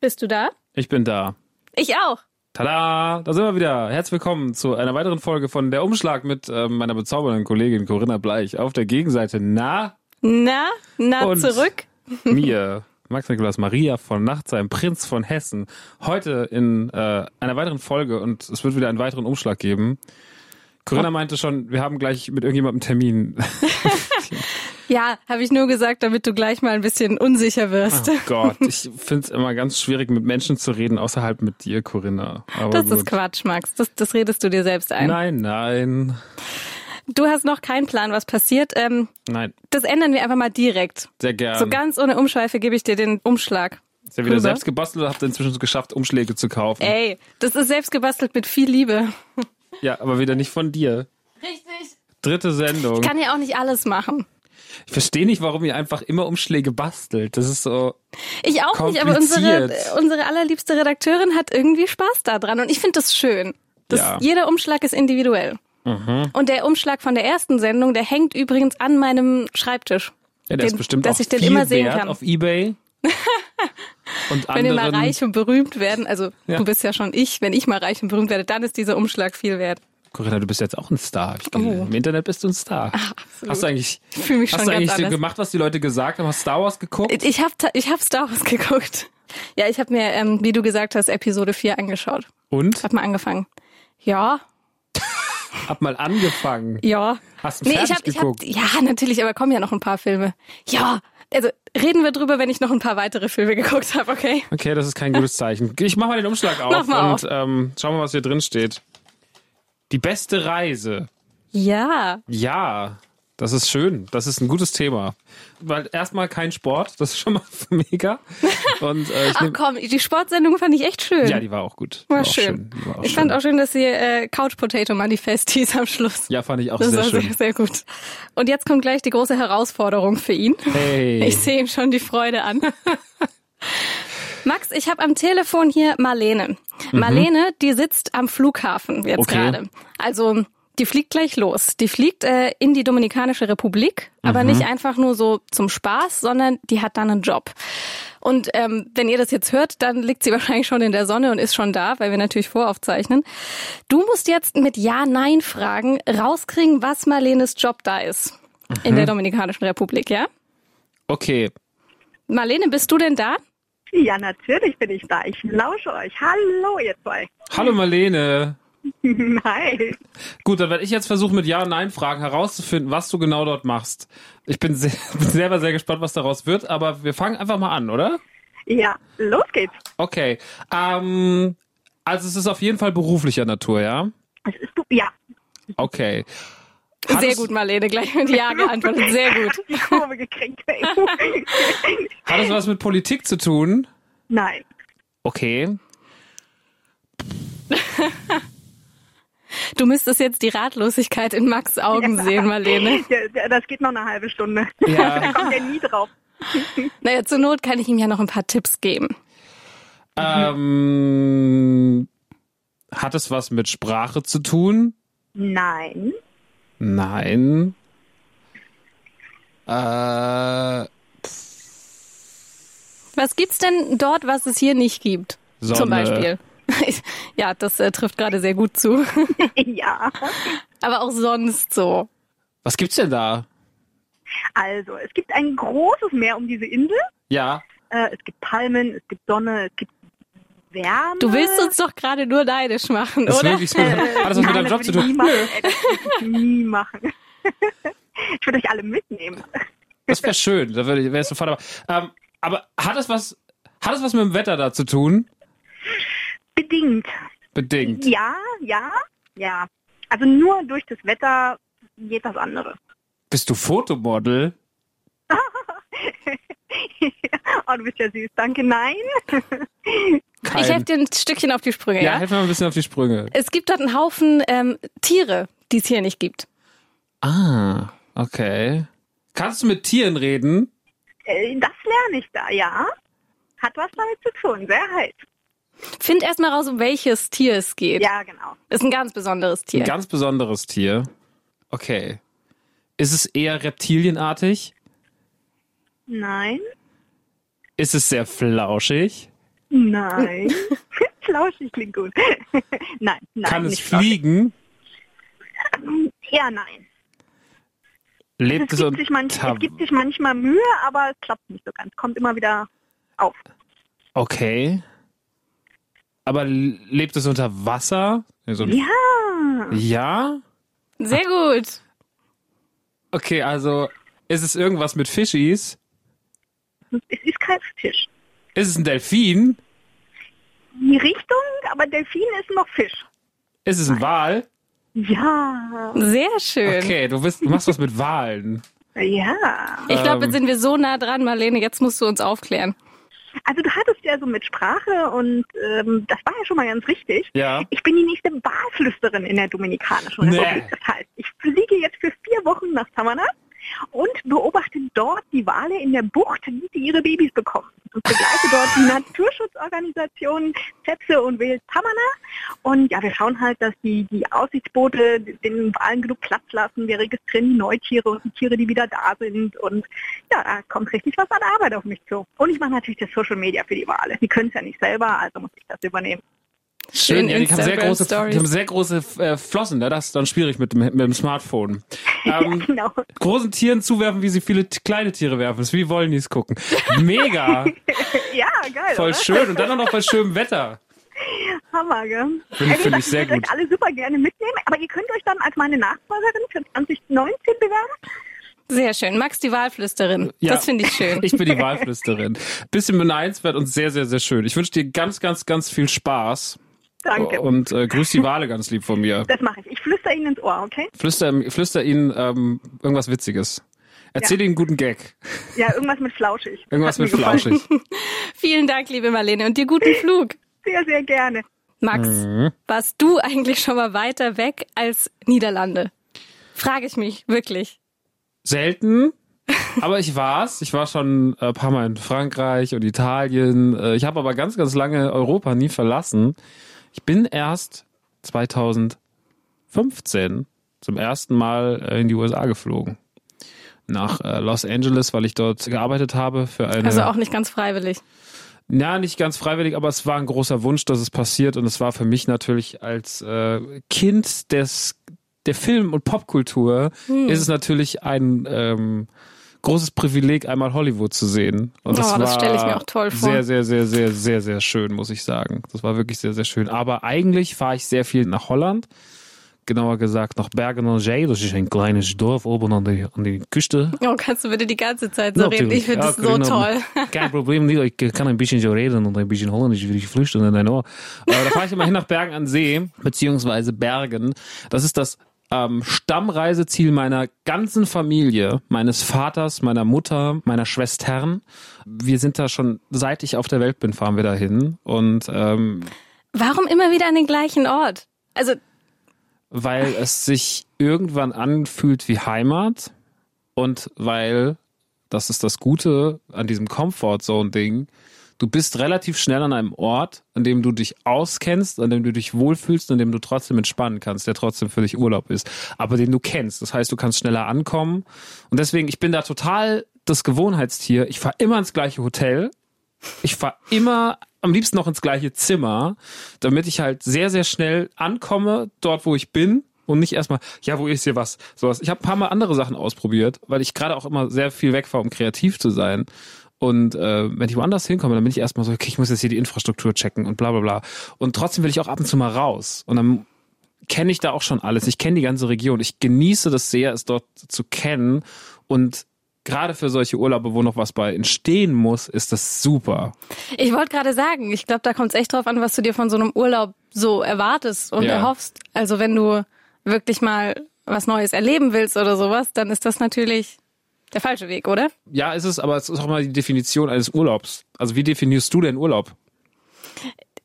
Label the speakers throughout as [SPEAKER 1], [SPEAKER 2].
[SPEAKER 1] Bist du da?
[SPEAKER 2] Ich bin da.
[SPEAKER 1] Ich auch.
[SPEAKER 2] Tada! Da sind wir wieder. Herzlich willkommen zu einer weiteren Folge von Der Umschlag mit äh, meiner bezaubernden Kollegin Corinna Bleich. Auf der Gegenseite na
[SPEAKER 1] Na, na
[SPEAKER 2] Und-
[SPEAKER 1] zurück.
[SPEAKER 2] mir, Max Nikolaus Maria von Nachtsheim, Prinz von Hessen. Heute in äh, einer weiteren Folge und es wird wieder einen weiteren Umschlag geben. Corinna meinte schon, wir haben gleich mit irgendjemandem Termin.
[SPEAKER 1] Ja, habe ich nur gesagt, damit du gleich mal ein bisschen unsicher wirst.
[SPEAKER 2] Oh Gott, ich finde es immer ganz schwierig, mit Menschen zu reden, außerhalb mit dir, Corinna. Aber
[SPEAKER 1] das
[SPEAKER 2] gut.
[SPEAKER 1] ist Quatsch, Max. Das, das redest du dir selbst ein.
[SPEAKER 2] Nein, nein,
[SPEAKER 1] Du hast noch keinen Plan, was passiert. Ähm,
[SPEAKER 2] nein,
[SPEAKER 1] das ändern wir einfach mal direkt.
[SPEAKER 2] sehr gern.
[SPEAKER 1] So ganz ohne Umschweife gebe ich dir den Umschlag.
[SPEAKER 2] Ist ja wieder
[SPEAKER 1] rüber.
[SPEAKER 2] selbst gebastelt oder habt ihr inzwischen geschafft, Umschläge zu kaufen?
[SPEAKER 1] Ey, das ist selbst gebastelt mit viel Liebe.
[SPEAKER 2] Ja, aber wieder nicht von dir.
[SPEAKER 1] Richtig.
[SPEAKER 2] Dritte Sendung.
[SPEAKER 1] Ich kann ja auch nicht alles machen.
[SPEAKER 2] Ich verstehe nicht, warum ihr einfach immer Umschläge bastelt. Das ist so.
[SPEAKER 1] Ich auch nicht, aber unsere, unsere allerliebste Redakteurin hat irgendwie Spaß daran und ich finde das schön. Das,
[SPEAKER 2] Ja.
[SPEAKER 1] Jeder Umschlag ist individuell. Und der Umschlag von der ersten Sendung, der hängt übrigens an meinem Schreibtisch.
[SPEAKER 2] Ja, der ist
[SPEAKER 1] Den-
[SPEAKER 2] bestimmt
[SPEAKER 1] dass ich den
[SPEAKER 2] viel
[SPEAKER 1] immer sehen
[SPEAKER 2] wert
[SPEAKER 1] kann.
[SPEAKER 2] auf Ebay. Und
[SPEAKER 1] Wenn wir mal
[SPEAKER 2] anderen.
[SPEAKER 1] reich und berühmt werden, also
[SPEAKER 2] Ja.
[SPEAKER 1] du bist ja schon ich, wenn ich mal reich und berühmt werde, dann ist dieser Umschlag viel wert.
[SPEAKER 2] Corinna, du bist jetzt auch ein Star. Hab ich gelesen.
[SPEAKER 1] Oh.
[SPEAKER 2] Im Internet bist du ein Star.
[SPEAKER 1] absolut.
[SPEAKER 2] Hast du eigentlich,
[SPEAKER 1] Ich fühle mich
[SPEAKER 2] hast
[SPEAKER 1] schon
[SPEAKER 2] du
[SPEAKER 1] ganz
[SPEAKER 2] eigentlich
[SPEAKER 1] anders.
[SPEAKER 2] gemacht, was die Leute gesagt haben? Hast Star Wars geguckt?
[SPEAKER 1] Ich habe ich hab Star Wars geguckt. Ja, ich habe mir, ähm, wie du gesagt hast, Episode 4 angeschaut.
[SPEAKER 2] Und?
[SPEAKER 1] Hab mal angefangen. Ja,
[SPEAKER 2] Hab mal angefangen.
[SPEAKER 1] ja.
[SPEAKER 2] Hast du
[SPEAKER 1] Nee, ich hab, ich
[SPEAKER 2] geguckt?
[SPEAKER 1] hab, ja, natürlich, aber kommen ja noch ein paar Filme. Ja, also reden wir drüber, wenn ich noch ein paar weitere Filme geguckt habe, okay?
[SPEAKER 2] Okay, das ist kein gutes Zeichen. Ich mach mal den Umschlag auf
[SPEAKER 1] mal
[SPEAKER 2] und Ähm, schau mal, was hier drin steht. Die beste Reise.
[SPEAKER 1] Ja,
[SPEAKER 2] Ja, das ist schön. Das ist ein gutes Thema. Weil erstmal kein Sport, das ist schon mal mega. Und äh,
[SPEAKER 1] ach
[SPEAKER 2] nehm,
[SPEAKER 1] komm, die Sportsendung fand ich echt schön.
[SPEAKER 2] ja, die war auch gut. Die
[SPEAKER 1] war
[SPEAKER 2] auch
[SPEAKER 1] schön.
[SPEAKER 2] War auch
[SPEAKER 1] ich
[SPEAKER 2] schön.
[SPEAKER 1] fand auch schön, dass sie äh, Couch Potato Manifest hieß am Schluss.
[SPEAKER 2] Ja, fand ich auch
[SPEAKER 1] das
[SPEAKER 2] sehr
[SPEAKER 1] war
[SPEAKER 2] schön.
[SPEAKER 1] sehr, sehr gut. Und jetzt kommt gleich die große Herausforderung für ihn.
[SPEAKER 2] Hey.
[SPEAKER 1] Ich sehe ihm schon die Freude an. Max, ich habe am Telefon hier Marlene. Marlene, die sitzt am Flughafen jetzt
[SPEAKER 2] Mhm. Okay.
[SPEAKER 1] gerade. Also die fliegt gleich los. Die fliegt äh, in die Dominikanische Republik, aber
[SPEAKER 2] Mhm.
[SPEAKER 1] nicht einfach nur so zum Spaß, sondern die hat dann einen Job. Und ähm, wenn ihr das jetzt hört, dann liegt sie wahrscheinlich schon in der Sonne und ist schon da, weil wir natürlich voraufzeichnen. Du musst jetzt mit Ja-Nein-Fragen rauskriegen, was Marlenes Job da ist in
[SPEAKER 2] Mhm.
[SPEAKER 1] der Dominikanischen Republik, ja?
[SPEAKER 2] Okay.
[SPEAKER 1] Marlene, bist du denn da?
[SPEAKER 3] Ja, natürlich bin ich da. Ich lausche euch. Hallo, ihr zwei.
[SPEAKER 2] Hallo Marlene.
[SPEAKER 3] Hi.
[SPEAKER 2] Gut, dann werde ich jetzt versuchen, mit Ja- und Nein-Fragen herauszufinden, was du genau dort machst. Ich bin, sehr, bin selber sehr gespannt, was daraus wird, aber wir fangen einfach mal an, oder?
[SPEAKER 3] Ja, los geht's.
[SPEAKER 2] Okay. Ähm, also es ist auf jeden Fall beruflicher Natur, ja?
[SPEAKER 3] Es ist. Ja,
[SPEAKER 2] Okay. Hat
[SPEAKER 1] Sehr gut, Marlene, gleich mit Ja geantwortet. Sehr gut.
[SPEAKER 3] die Kurve gekriegt. Ey.
[SPEAKER 2] Hat es was mit Politik zu tun?
[SPEAKER 3] Nein.
[SPEAKER 2] Okay.
[SPEAKER 1] Du müsstest jetzt die Ratlosigkeit in Max Augen sehen, Marlene.
[SPEAKER 3] Ja, ja, das geht noch eine halbe Stunde.
[SPEAKER 2] Ja.
[SPEAKER 3] Da kommt er nie drauf.
[SPEAKER 1] Naja, zur Not kann ich ihm ja noch ein paar Tipps geben.
[SPEAKER 2] Ähm, hat es was mit Sprache zu tun?
[SPEAKER 3] Nein.
[SPEAKER 2] Nein. Äh,
[SPEAKER 1] Was gibt's denn dort, was es hier nicht gibt?
[SPEAKER 2] Sonne.
[SPEAKER 1] Zum Beispiel. Ja, das äh, trifft gerade sehr gut zu.
[SPEAKER 3] Ja.
[SPEAKER 1] Aber auch sonst so.
[SPEAKER 2] was gibt's denn da?
[SPEAKER 3] Also, es gibt ein großes Meer um diese Insel.
[SPEAKER 2] Ja.
[SPEAKER 3] Äh, es gibt Palmen, es gibt Sonne, es gibt Wärme.
[SPEAKER 1] Du willst uns doch gerade nur neidisch machen,
[SPEAKER 2] Das ist
[SPEAKER 1] oder?
[SPEAKER 2] wirklich so. Hat das was mit deinem Job zu tun?
[SPEAKER 3] nie machen. Ich nie machen. Ich würde euch alle mitnehmen.
[SPEAKER 2] Das wäre schön. Da würde ich, wäre ich sofort aber. Ähm, aber hat es was, hat es was mit dem Wetter da zu tun?
[SPEAKER 3] Bedingt.
[SPEAKER 2] Bedingt.
[SPEAKER 3] Ja, ja, ja. Also nur durch das Wetter geht das andere.
[SPEAKER 2] Bist du Fotomodel?
[SPEAKER 3] oh, du bist ja süß. Danke, nein.
[SPEAKER 2] Kein.
[SPEAKER 1] Ich helfe dir ein Stückchen auf die Sprünge,
[SPEAKER 2] ja,
[SPEAKER 1] ja?
[SPEAKER 2] helf mir mal ein bisschen auf die Sprünge.
[SPEAKER 1] Es gibt dort einen Haufen ähm, Tiere, die es hier nicht gibt.
[SPEAKER 2] Ah, okay. Kannst du mit Tieren reden?
[SPEAKER 3] Äh, Das lerne ich da, ja. Hat was damit zu tun, sehr heiß.
[SPEAKER 1] Find erst mal raus, um welches Tier es geht.
[SPEAKER 3] Ja, genau.
[SPEAKER 1] Ist ein ganz besonderes Tier.
[SPEAKER 2] Ein ganz besonderes Tier. Okay. Ist es eher reptilienartig?
[SPEAKER 3] Nein,
[SPEAKER 2] Ist es sehr flauschig?
[SPEAKER 3] Nein. Flauschig klingt gut. nein, nein.
[SPEAKER 2] Kann es
[SPEAKER 3] flauschig.
[SPEAKER 2] fliegen?
[SPEAKER 3] Ja, nein.
[SPEAKER 2] Lebt
[SPEAKER 3] Es
[SPEAKER 2] es
[SPEAKER 3] gibt, sich manch,
[SPEAKER 2] unter...
[SPEAKER 3] es gibt sich manchmal Mühe, aber es klappt nicht so ganz. Kommt immer wieder auf.
[SPEAKER 2] Okay. Aber lebt es unter Wasser? So ein-
[SPEAKER 3] Ja.
[SPEAKER 2] ja?
[SPEAKER 1] Sehr gut.
[SPEAKER 2] Okay, also ist es irgendwas mit Fischis?
[SPEAKER 3] Es ist kein Fisch.
[SPEAKER 2] Ist es ein Delfin?
[SPEAKER 3] Die Richtung, aber Delfin ist noch Fisch.
[SPEAKER 2] Ist es ein Wal?
[SPEAKER 3] Ja.
[SPEAKER 1] Sehr schön.
[SPEAKER 2] Okay, du, bist, du machst was mit Walen.
[SPEAKER 3] Ja.
[SPEAKER 1] Ich glaube,
[SPEAKER 2] Ähm.
[SPEAKER 1] jetzt sind wir so nah dran, Marlene. Jetzt musst du uns aufklären.
[SPEAKER 3] Also du hattest ja so mit Sprache und ähm, das war ja schon mal ganz richtig.
[SPEAKER 2] Ja.
[SPEAKER 3] Ich bin die nächste Wahlflüsterin in der Dominikanischen
[SPEAKER 2] Nee.
[SPEAKER 3] Republik. Das heißt, ich fliege jetzt für vier Wochen nach Samana und beobachte dort die Wale in der Bucht, wie sie ihre Babys bekommen. Und begleite dort die Naturschutzorganisationen Zepse und Wild Samana. Und ja, wir schauen halt, dass die, die Aussichtsboote den Walen genug Platz lassen. Wir registrieren die Neutiere und die Tiere, die wieder da sind. Und ja, da kommt richtig was an Arbeit auf mich zu. Und ich mache natürlich das Social Media für die Wale. Die können es ja nicht selber, also muss ich das übernehmen.
[SPEAKER 2] Schön, ja, die haben sehr große, die haben sehr große äh, Flossen, ne? das ist dann schwierig mit dem, mit dem Smartphone. Ähm,
[SPEAKER 3] Genau.
[SPEAKER 2] großen Tieren zuwerfen, wie sie viele kleine Tiere werfen. Das ist wie wollen die es gucken. Mega,
[SPEAKER 3] Ja, geil.
[SPEAKER 2] voll
[SPEAKER 3] oder?
[SPEAKER 2] schön und dann auch noch bei schönem Wetter.
[SPEAKER 3] Hammer, gell?
[SPEAKER 2] Finde ich- finde ich sehr
[SPEAKER 3] würde
[SPEAKER 2] gut.
[SPEAKER 3] euch alle super gerne mitnehmen, aber ihr könnt euch dann als meine Nachfolgerin für 2019 bewerben.
[SPEAKER 1] Sehr schön. Max die Wahlflüsterin.
[SPEAKER 2] Ja.
[SPEAKER 1] Das finde ich schön.
[SPEAKER 2] Ich bin die Wahlflüsterin. Bisschen beneinswert und sehr, sehr, sehr schön. Ich wünsche dir ganz, ganz, ganz viel Spaß.
[SPEAKER 3] Danke.
[SPEAKER 2] Und äh, grüß die Wale ganz lieb von mir.
[SPEAKER 3] Das mache ich. Ich flüstere Ihnen ins Ohr, okay?
[SPEAKER 2] Flüster, flüster ihnen ähm, irgendwas Witziges. Erzähl
[SPEAKER 3] Ja.
[SPEAKER 2] ihnen einen guten Gag.
[SPEAKER 3] Ja, irgendwas mit flauschig.
[SPEAKER 2] Irgendwas mit flauschig.
[SPEAKER 1] Vielen Dank, liebe Marlene, und dir guten Flug.
[SPEAKER 3] Sehr, sehr gerne.
[SPEAKER 1] Max,
[SPEAKER 2] Mhm.
[SPEAKER 1] warst du eigentlich schon mal weiter weg als Niederlande? Frage ich mich, wirklich.
[SPEAKER 2] Selten, aber ich war's. Ich war schon ein paar Mal in Frankreich und Italien. Äh, Ich habe aber ganz, ganz lange Europa nie verlassen. Ich bin erst 2015 zum ersten Mal äh, in die USA geflogen. Nach äh, Los Angeles, weil ich dort gearbeitet habe für eine.
[SPEAKER 1] Also auch nicht ganz freiwillig.
[SPEAKER 2] Ja, nicht ganz freiwillig, aber es war ein großer Wunsch, dass es passiert und es war für mich natürlich als äh, Kind des der Film- und Popkultur
[SPEAKER 1] Hm.
[SPEAKER 2] ist es natürlich ein ähm, großes Privileg, einmal Hollywood zu sehen. Und das,
[SPEAKER 1] Oh, das
[SPEAKER 2] war
[SPEAKER 1] stelle ich mir auch toll vor.
[SPEAKER 2] Sehr, sehr, sehr, sehr, sehr, sehr schön, muss ich sagen. Das war wirklich sehr, sehr schön. Aber eigentlich fahre ich sehr viel nach Holland. Genauer gesagt nach Bergen an Zee. Das ist ein kleines Dorf oben an der, an der Küste.
[SPEAKER 1] Oh, kannst du bitte die ganze Zeit so reden? Ich finde
[SPEAKER 2] Ja,
[SPEAKER 1] das so
[SPEAKER 2] Corinna,
[SPEAKER 1] toll.
[SPEAKER 2] Kein Problem, ich kann ein bisschen so reden und ein bisschen Holländisch würde ich flüchten in dein Ohr. Aber da fahre ich immer hin nach Bergen an See, beziehungsweise Bergen. Das ist das ähm, Stammreiseziel meiner ganzen Familie, meines Vaters, meiner Mutter, meiner Schwestern. Wir sind da schon, seit ich auf der Welt bin, fahren wir dahin. Und ähm,
[SPEAKER 1] Warum immer wieder an den gleichen Ort? Also,
[SPEAKER 2] weil es sich irgendwann anfühlt wie Heimat und weil, das ist das Gute an diesem Comfort Zone Ding, du bist relativ schnell an einem Ort, an dem du dich auskennst, an dem du dich wohlfühlst, an dem du trotzdem entspannen kannst, der trotzdem für dich Urlaub ist, aber den du kennst. Das heißt, du kannst schneller ankommen und deswegen, ich bin da total das Gewohnheitstier. Ich fahre immer ins gleiche Hotel. Ich fahre immer am liebsten noch ins gleiche Zimmer, damit ich halt sehr, sehr schnell ankomme, dort wo ich bin und nicht erstmal, ja, wo ist hier was? Sowas. Ich habe ein paar Mal andere Sachen ausprobiert, weil ich gerade auch immer sehr viel wegfahre, um kreativ zu sein. Und äh, wenn ich woanders hinkomme, dann bin ich erstmal so, okay, ich muss jetzt hier die Infrastruktur checken und bla bla bla. Und trotzdem will ich auch ab und zu mal raus. Und dann kenne ich da auch schon alles. Ich kenne die ganze Region. Ich genieße das sehr, es dort zu kennen. Und gerade für solche Urlaube, wo noch was bei entstehen muss, ist das super.
[SPEAKER 1] ich wollte gerade sagen, ich glaube, da kommt es echt drauf an, was du dir von so einem Urlaub so erwartest und
[SPEAKER 2] Ja.
[SPEAKER 1] erhoffst. Also wenn du wirklich mal was Neues erleben willst oder sowas, dann ist das natürlich der falsche Weg, oder?
[SPEAKER 2] Ja, ist es, aber es ist auch mal die Definition eines Urlaubs. Also wie definierst du denn Urlaub?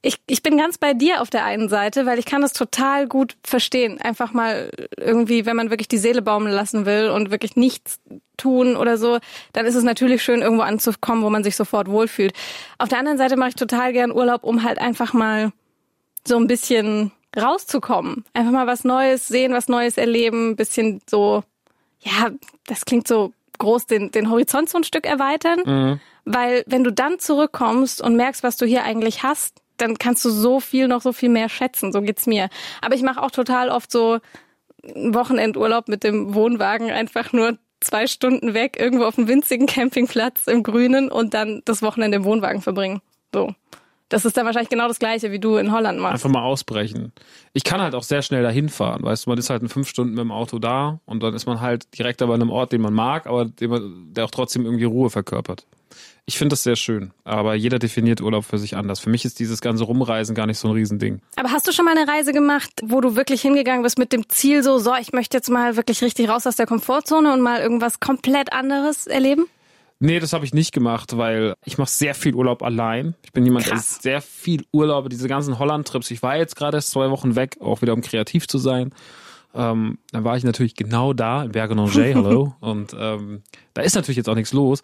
[SPEAKER 1] Ich, ich bin ganz bei dir auf der einen Seite, weil ich kann das total gut verstehen. Einfach mal irgendwie, wenn man wirklich die Seele baumeln lassen will und wirklich nichts tun oder so, dann ist es natürlich schön, irgendwo anzukommen, wo man sich sofort wohlfühlt. Auf der anderen Seite mache ich total gern Urlaub, um halt einfach mal so ein bisschen rauszukommen. Einfach mal was Neues sehen, was Neues erleben, ein bisschen so, ja, das klingt so groß, den, den Horizont so ein Stück erweitern. Weil wenn du dann zurückkommst und merkst, was du hier eigentlich hast, dann kannst du so viel, noch so viel mehr schätzen. So geht's mir. Aber ich mache auch total oft so Wochenendurlaub mit dem Wohnwagen einfach nur zwei Stunden weg, irgendwo auf einem winzigen Campingplatz im Grünen und dann das Wochenende im Wohnwagen verbringen. So. Das ist dann wahrscheinlich genau das gleiche, wie du in Holland machst.
[SPEAKER 2] Einfach mal ausbrechen. Ich kann halt auch sehr schnell dahin fahren. Weißt du, man ist halt in fünf Stunden mit dem Auto da und dann ist man halt direkt aber an einem Ort, den man mag, aber der auch trotzdem irgendwie Ruhe verkörpert. Ich finde das sehr schön, aber jeder definiert Urlaub für sich anders. Für mich ist dieses ganze Rumreisen gar nicht so ein Riesending.
[SPEAKER 1] Aber hast du schon mal eine Reise gemacht, wo du wirklich hingegangen bist mit dem Ziel so, so, ich möchte jetzt mal wirklich richtig raus aus der Komfortzone und mal irgendwas komplett anderes erleben?
[SPEAKER 2] Nee, das habe ich nicht gemacht, weil ich mache sehr viel Urlaub allein. Ich bin jemand,
[SPEAKER 1] Krass.
[SPEAKER 2] der sehr viel Urlaub, diese ganzen Holland-Trips. Ich war jetzt gerade erst zwei Wochen weg, auch wieder um kreativ zu sein. Ähm, dann war ich natürlich genau da in Bergen-en-Jet, hallo. Und ähm, da ist natürlich jetzt auch nichts los.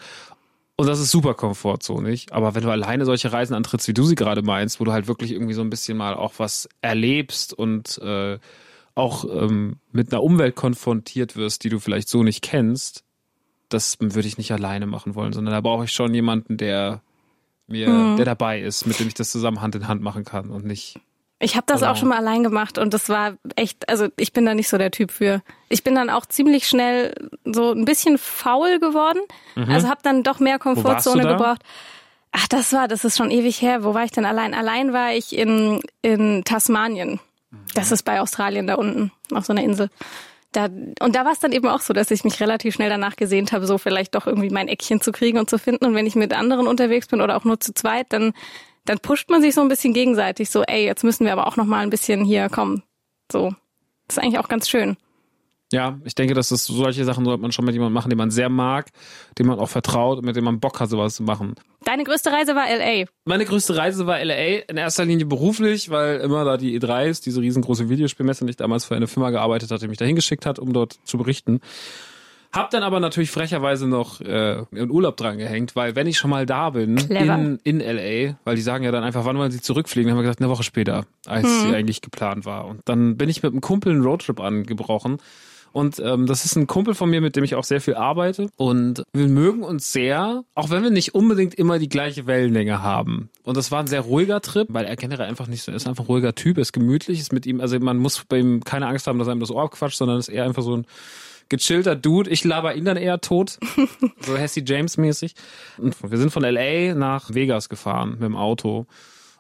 [SPEAKER 2] Und das ist super komfortzonig. Aber wenn du alleine solche Reisen antrittst, wie du sie gerade meinst, wo du halt wirklich irgendwie so ein bisschen mal auch was erlebst und äh, auch ähm, mit einer Umwelt konfrontiert wirst, die du vielleicht so nicht kennst, das würde ich nicht alleine machen wollen, sondern da brauche ich schon jemanden, der mir,
[SPEAKER 1] Mhm.
[SPEAKER 2] der dabei ist, mit dem ich das zusammen Hand in Hand machen kann und nicht.
[SPEAKER 1] Ich habe das
[SPEAKER 2] Genau.
[SPEAKER 1] auch schon mal allein gemacht und das war echt, also ich bin da nicht so der Typ für. Ich bin dann auch ziemlich schnell so ein bisschen faul geworden. Also habe dann doch mehr Komfortzone
[SPEAKER 2] Mhm.
[SPEAKER 1] gebraucht. Ach, das war, das ist schon ewig her. Wo war ich denn allein? Allein war ich in, in Tasmanien. Das ist bei Australien da unten, auf so einer Insel. Da, und da war es dann eben auch so, dass ich mich relativ schnell danach gesehnt habe, so vielleicht doch irgendwie mein Eckchen zu kriegen und zu finden. Und wenn ich mit anderen unterwegs bin oder auch nur zu zweit, dann, dann pusht man sich so ein bisschen gegenseitig. So, ey, jetzt müssen wir aber auch noch mal ein bisschen hier kommen. So, das ist eigentlich auch ganz schön.
[SPEAKER 2] Ja, ich denke, dass das solche Sachen sollte man schon mit jemandem machen, den man sehr mag, dem man auch vertraut und mit dem man Bock hat, sowas zu machen.
[SPEAKER 1] Deine größte Reise war LA.
[SPEAKER 2] Meine größte Reise war LA, in erster Linie beruflich, weil immer da die E3 ist, diese riesengroße Videospielmesse, und ich damals für eine Firma gearbeitet hatte, die mich da hingeschickt hat, um dort zu berichten. Hab dann aber natürlich frecherweise noch äh, einen Urlaub dran gehängt, weil wenn ich schon mal da bin
[SPEAKER 1] Clever.
[SPEAKER 2] in, in LA, weil die sagen ja dann einfach, wann wollen sie zurückfliegen, dann haben wir gesagt, eine Woche später, als sie eigentlich geplant war. Und dann bin ich mit einem Kumpel einen Roadtrip angebrochen. Und ähm, das ist ein Kumpel von mir, mit dem ich auch sehr viel arbeite. Und wir mögen uns sehr, auch wenn wir nicht unbedingt immer die gleiche Wellenlänge haben. Und das war ein sehr ruhiger Trip, weil er generell einfach nicht so ist, einfach ein ruhiger Typ, ist gemütlich, ist mit ihm, also man muss bei ihm keine Angst haben, dass einem das Ohr abquatscht, sondern ist eher einfach so ein gechillter Dude. Ich laber ihn dann eher tot. so Hesse James mäßig. Und wir sind von LA nach Vegas gefahren mit dem Auto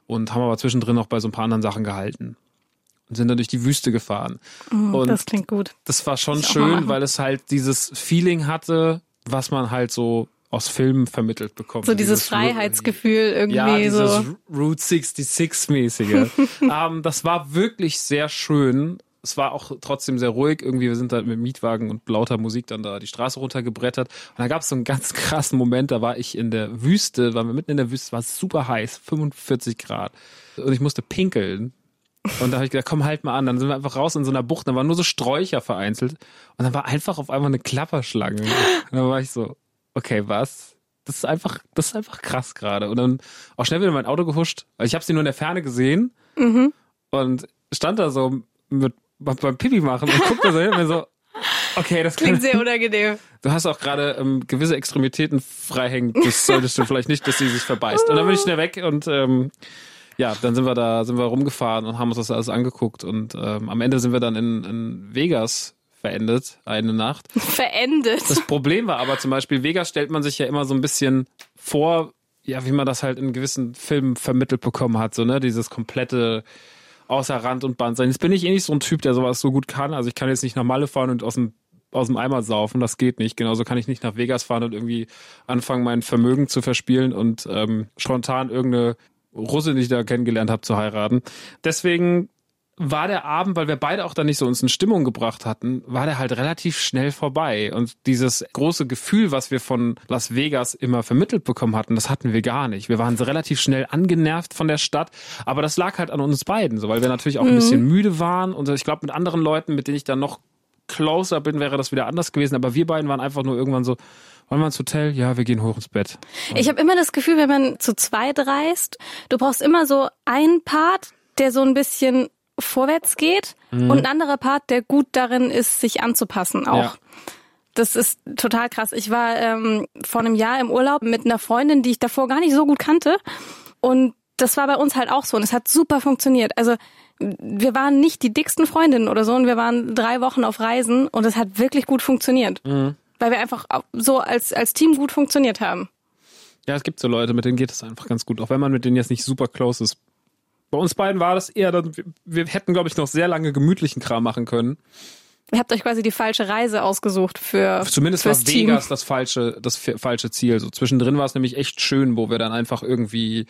[SPEAKER 2] und haben aber zwischendrin noch bei so ein paar anderen Sachen gehalten. Und sind dann durch die Wüste gefahren. und
[SPEAKER 1] das klingt gut.
[SPEAKER 2] das war schon
[SPEAKER 1] Das
[SPEAKER 2] schön, weil es halt dieses Feeling hatte, was man halt so aus Filmen vermittelt bekommt.
[SPEAKER 1] So dieses
[SPEAKER 2] Ru-
[SPEAKER 1] Freiheitsgefühl irgendwie
[SPEAKER 2] ja, dieses
[SPEAKER 1] so.
[SPEAKER 2] Route 66-mäßige. ähm, das war wirklich sehr schön. Es war auch trotzdem sehr ruhig. Irgendwie, wir sind da mit Mietwagen und lauter Musik dann da die Straße runtergebrettert. Und da gab es so einen ganz krassen Moment, da war ich in der Wüste, waren wir mitten in der Wüste, es war super heiß, 45 Grad. Und ich musste pinkeln. Und da habe ich gedacht, komm halt mal an. Dann sind wir einfach raus in so einer Bucht, da waren nur so Sträucher vereinzelt. Und dann war einfach auf einmal eine Klapperschlange. Und dann war ich so, okay, was? Das ist einfach, das ist einfach krass gerade. Und dann auch schnell wieder in mein Auto gehuscht. Weil ich habe sie nur in der Ferne gesehen und stand da so mit beim Pipi machen und guckte so hin und mir so, okay, das
[SPEAKER 1] Klingt sehr unangenehm.
[SPEAKER 2] du hast auch gerade ähm, gewisse Extremitäten freihängen. Das solltest du vielleicht nicht, dass sie sich verbeißt. Und dann bin ich schnell weg und ähm, ja, dann sind wir da, sind wir rumgefahren und haben uns das alles angeguckt und ähm, am Ende sind wir dann in, in Vegas verendet, eine Nacht.
[SPEAKER 1] Verendet.
[SPEAKER 2] Das Problem war aber zum Beispiel, Vegas stellt man sich ja immer so ein bisschen vor, ja, wie man das halt in gewissen Filmen vermittelt bekommen hat, so, ne, dieses komplette außer Rand und Band sein. Jetzt bin ich eh nicht so ein Typ, der sowas so gut kann. Also ich kann jetzt nicht nach Malle fahren und aus dem aus dem Eimer saufen, das geht nicht. Genauso kann ich nicht nach Vegas fahren und irgendwie anfangen, mein Vermögen zu verspielen und ähm, spontan irgendeine Russe, die ich da kennengelernt habe, zu heiraten. Deswegen war der Abend, weil wir beide auch dann nicht so uns in Stimmung gebracht hatten, war der halt relativ schnell vorbei. Und dieses große Gefühl, was wir von Las Vegas immer vermittelt bekommen hatten, das hatten wir gar nicht. Wir waren so relativ schnell angenervt von der Stadt, aber das lag halt an uns beiden, so weil wir natürlich auch ein bisschen müde waren. Und ich glaube, mit anderen Leuten, mit denen ich dann noch closer bin, wäre das wieder anders gewesen. Aber wir beiden waren einfach nur irgendwann so, wollen wir ins Hotel? Ja, wir gehen hoch ins Bett.
[SPEAKER 1] Ich habe immer das Gefühl, wenn man zu zweit reist, du brauchst immer so einen Part, der so ein bisschen vorwärts geht
[SPEAKER 2] Mhm.
[SPEAKER 1] und ein anderer Part, der gut darin ist, sich anzupassen auch.
[SPEAKER 2] Ja.
[SPEAKER 1] Das ist total krass. Ich war ähm, vor einem Jahr im Urlaub mit einer Freundin, die ich davor gar nicht so gut kannte. Und das war bei uns halt auch so. Und es hat super funktioniert. Also wir waren nicht die dicksten Freundinnen oder so und wir waren drei Wochen auf Reisen und es hat wirklich gut funktioniert. Mhm. Weil wir einfach so als, als Team gut funktioniert haben.
[SPEAKER 2] Ja, es gibt so Leute, mit denen geht es einfach ganz gut, auch wenn man mit denen jetzt nicht super close ist. Bei uns beiden war das eher, wir hätten, glaube ich, noch sehr lange gemütlichen Kram machen können.
[SPEAKER 1] Ihr habt euch quasi die falsche Reise ausgesucht für.
[SPEAKER 2] Zumindest war Vegas das falsche, das falsche Ziel. So zwischendrin war es nämlich echt schön, wo wir dann einfach irgendwie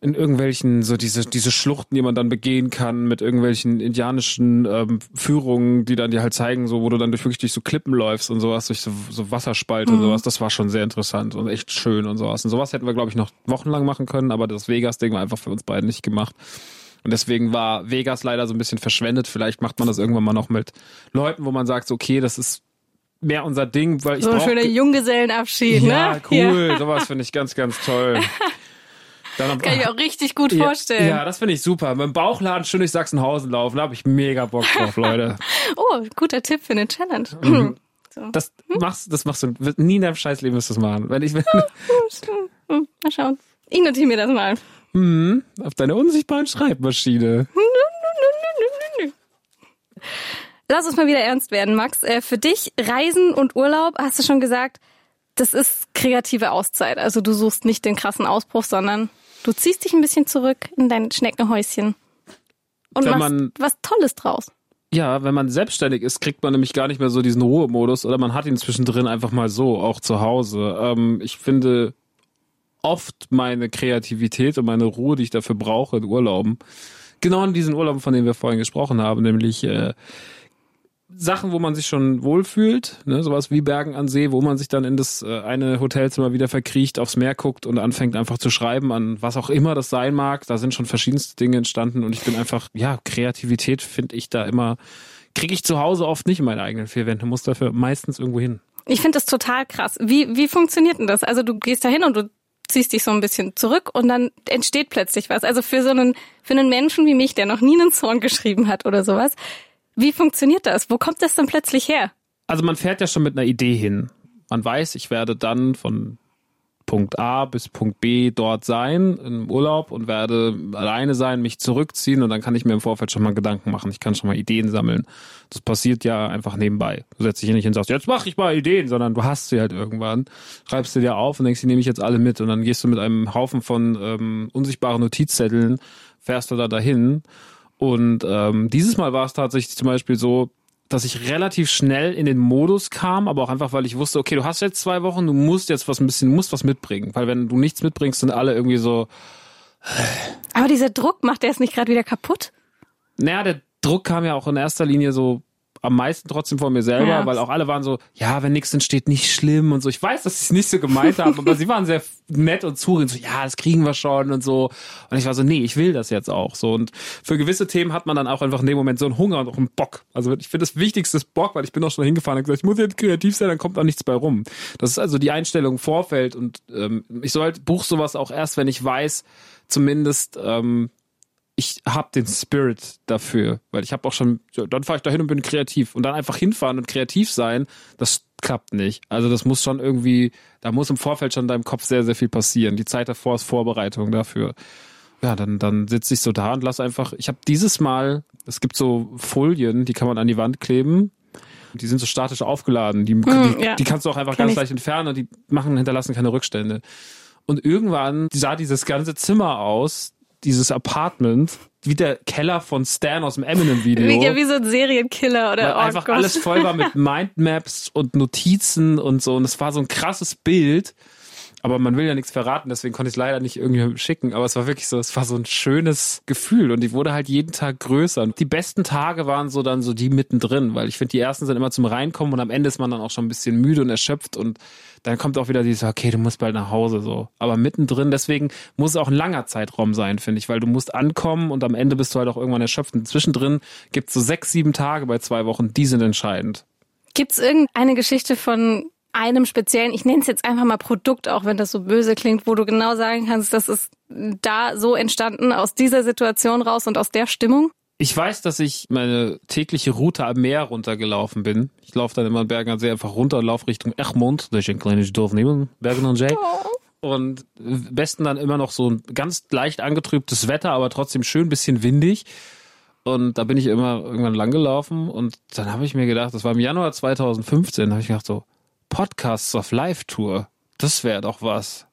[SPEAKER 2] in irgendwelchen, so diese, diese Schluchten, die man dann begehen kann, mit irgendwelchen indianischen ähm, Führungen, die dann dir halt zeigen, so wo du dann durch wirklich durch so Klippen läufst und sowas, durch so, so Wasserspalte mhm. und sowas, das war schon sehr interessant und echt schön und sowas. Und sowas hätten wir, glaube ich, noch wochenlang machen können, aber das Vegas-Ding war einfach für uns beiden nicht gemacht. Und deswegen war Vegas leider so ein bisschen verschwendet. Vielleicht macht man das irgendwann mal noch mit Leuten, wo man sagt, okay, das ist mehr unser Ding, weil ich
[SPEAKER 1] so ein schöner Junggesellenabschied,
[SPEAKER 2] ja,
[SPEAKER 1] ne?
[SPEAKER 2] Cool, ja. sowas finde ich ganz, ganz toll.
[SPEAKER 1] Dann, Kann ich auch richtig gut ja, vorstellen.
[SPEAKER 2] Ja, das finde ich super. Mit dem Bauchladen schön durch Sachsenhausen laufen, da habe ich mega Bock drauf, Leute.
[SPEAKER 1] oh, guter Tipp für eine Challenge.
[SPEAKER 2] Mhm. So. Das machst, das machst du nie in deinem Scheißleben wirst du das machen. Wenn ich, wenn
[SPEAKER 1] hm, mal schauen. Ich notiere mir das mal.
[SPEAKER 2] Mhm, auf deine unsichtbaren Schreibmaschine.
[SPEAKER 1] Lass uns mal wieder ernst werden, Max. Äh, für dich Reisen und Urlaub, hast du schon gesagt, das ist kreative Auszeit. Also du suchst nicht den krassen Ausbruch, sondern Du ziehst dich ein bisschen zurück in dein Schneckenhäuschen und wenn machst was Tolles draus.
[SPEAKER 2] Ja, wenn man selbstständig ist, kriegt man nämlich gar nicht mehr so diesen Ruhemodus oder man hat ihn zwischendrin einfach mal so, auch zu Hause. Ähm, ich finde oft meine Kreativität und meine Ruhe, die ich dafür brauche in Urlauben, genau in diesen Urlauben, von denen wir vorhin gesprochen haben, nämlich äh, Sachen, wo man sich schon wohlfühlt, ne, sowas wie Bergen an See, wo man sich dann in das äh, eine Hotelzimmer wieder verkriecht, aufs Meer guckt und anfängt einfach zu schreiben an was auch immer das sein mag. Da sind schon verschiedenste Dinge entstanden und ich bin einfach, ja, Kreativität finde ich da immer, kriege ich zu Hause oft nicht in meine eigenen vier Wände, muss dafür meistens irgendwo hin.
[SPEAKER 1] Ich finde das total krass. Wie, wie funktioniert denn das? Also du gehst da hin und du ziehst dich so ein bisschen zurück und dann entsteht plötzlich was. Also für so einen, für einen Menschen wie mich, der noch nie einen Zorn geschrieben hat oder sowas, wie funktioniert das? Wo kommt das dann plötzlich her?
[SPEAKER 2] Also man fährt ja schon mit einer Idee hin. Man weiß, ich werde dann von Punkt A bis Punkt B dort sein im Urlaub und werde alleine sein, mich zurückziehen und dann kann ich mir im Vorfeld schon mal Gedanken machen. Ich kann schon mal Ideen sammeln. Das passiert ja einfach nebenbei. Du setzt dich hier nicht hin und sagst, jetzt mach ich mal Ideen, sondern du hast sie halt irgendwann, schreibst sie dir auf und denkst, die nehme ich jetzt alle mit und dann gehst du mit einem Haufen von ähm, unsichtbaren Notizzetteln, fährst du da dahin und ähm, dieses Mal war es tatsächlich zum Beispiel so, dass ich relativ schnell in den Modus kam, aber auch einfach, weil ich wusste, okay, du hast jetzt zwei Wochen, du musst jetzt was ein bisschen, musst was mitbringen. Weil wenn du nichts mitbringst, sind alle irgendwie so.
[SPEAKER 1] Aber dieser Druck macht der es nicht gerade wieder kaputt?
[SPEAKER 2] Naja, der Druck kam ja auch in erster Linie so am meisten trotzdem vor mir selber, ja. weil auch alle waren so, ja, wenn nichts entsteht, nicht schlimm und so. Ich weiß, dass sie es nicht so gemeint haben, aber sie waren sehr nett und zurin, so, ja, das kriegen wir schon und so. Und ich war so, nee, ich will das jetzt auch so. Und für gewisse Themen hat man dann auch einfach in dem Moment so einen Hunger und auch einen Bock. Also ich finde das Wichtigste ist Bock, weil ich bin auch schon hingefahren und gesagt, ich muss jetzt kreativ sein, dann kommt auch nichts bei rum. Das ist also die Einstellung im Vorfeld und ähm, ich soll halt, buch sowas auch erst, wenn ich weiß, zumindest, ähm, ich habe den Spirit dafür, weil ich habe auch schon, ja, dann fahre ich dahin und bin kreativ und dann einfach hinfahren und kreativ sein, das klappt nicht. Also das muss schon irgendwie, da muss im Vorfeld schon in deinem Kopf sehr, sehr viel passieren. Die Zeit davor ist Vorbereitung dafür. Ja, dann, dann sitze ich so da und lass einfach, ich habe dieses Mal, es gibt so Folien, die kann man an die Wand kleben. Die sind so statisch aufgeladen. Die, hm, die, ja. die kannst du auch einfach Kenn ganz ich. leicht entfernen und die machen, hinterlassen keine Rückstände. Und irgendwann sah dieses ganze Zimmer aus, dieses Apartment wie der Keller von Stan aus dem Eminem-Video.
[SPEAKER 1] Wie, wie so ein Serienkiller oder
[SPEAKER 2] oh einfach Gott. alles voll war mit Mindmaps und Notizen und so. Und es war so ein krasses Bild. Aber man will ja nichts verraten, deswegen konnte ich es leider nicht irgendwie schicken. Aber es war wirklich so, es war so ein schönes Gefühl und die wurde halt jeden Tag größer. Und die besten Tage waren so dann so die mittendrin, weil ich finde, die ersten sind immer zum Reinkommen und am Ende ist man dann auch schon ein bisschen müde und erschöpft und dann kommt auch wieder dieses, okay, du musst bald nach Hause so. Aber mittendrin, deswegen muss es auch ein langer Zeitraum sein, finde ich, weil du musst ankommen und am Ende bist du halt auch irgendwann erschöpft. Und zwischendrin gibt es so sechs, sieben Tage bei zwei Wochen, die sind entscheidend.
[SPEAKER 1] Gibt es irgendeine Geschichte von einem speziellen, ich nenne es jetzt einfach mal Produkt, auch wenn das so böse klingt, wo du genau sagen kannst, das ist da so entstanden aus dieser Situation raus und aus der Stimmung?
[SPEAKER 2] Ich weiß, dass ich meine tägliche Route am Meer runtergelaufen bin. Ich laufe dann immer in Bergen an See einfach runter und laufe Richtung Egmont, durch ein kleines Dorf neben Bergen an See. Und am besten dann immer noch so ein ganz leicht angetrübtes Wetter, aber trotzdem schön bisschen windig. Und da bin ich immer irgendwann langgelaufen und dann habe ich mir gedacht, das war im Januar 2015, habe ich gedacht so, Podcasts auf Live-Tour, das wäre doch was.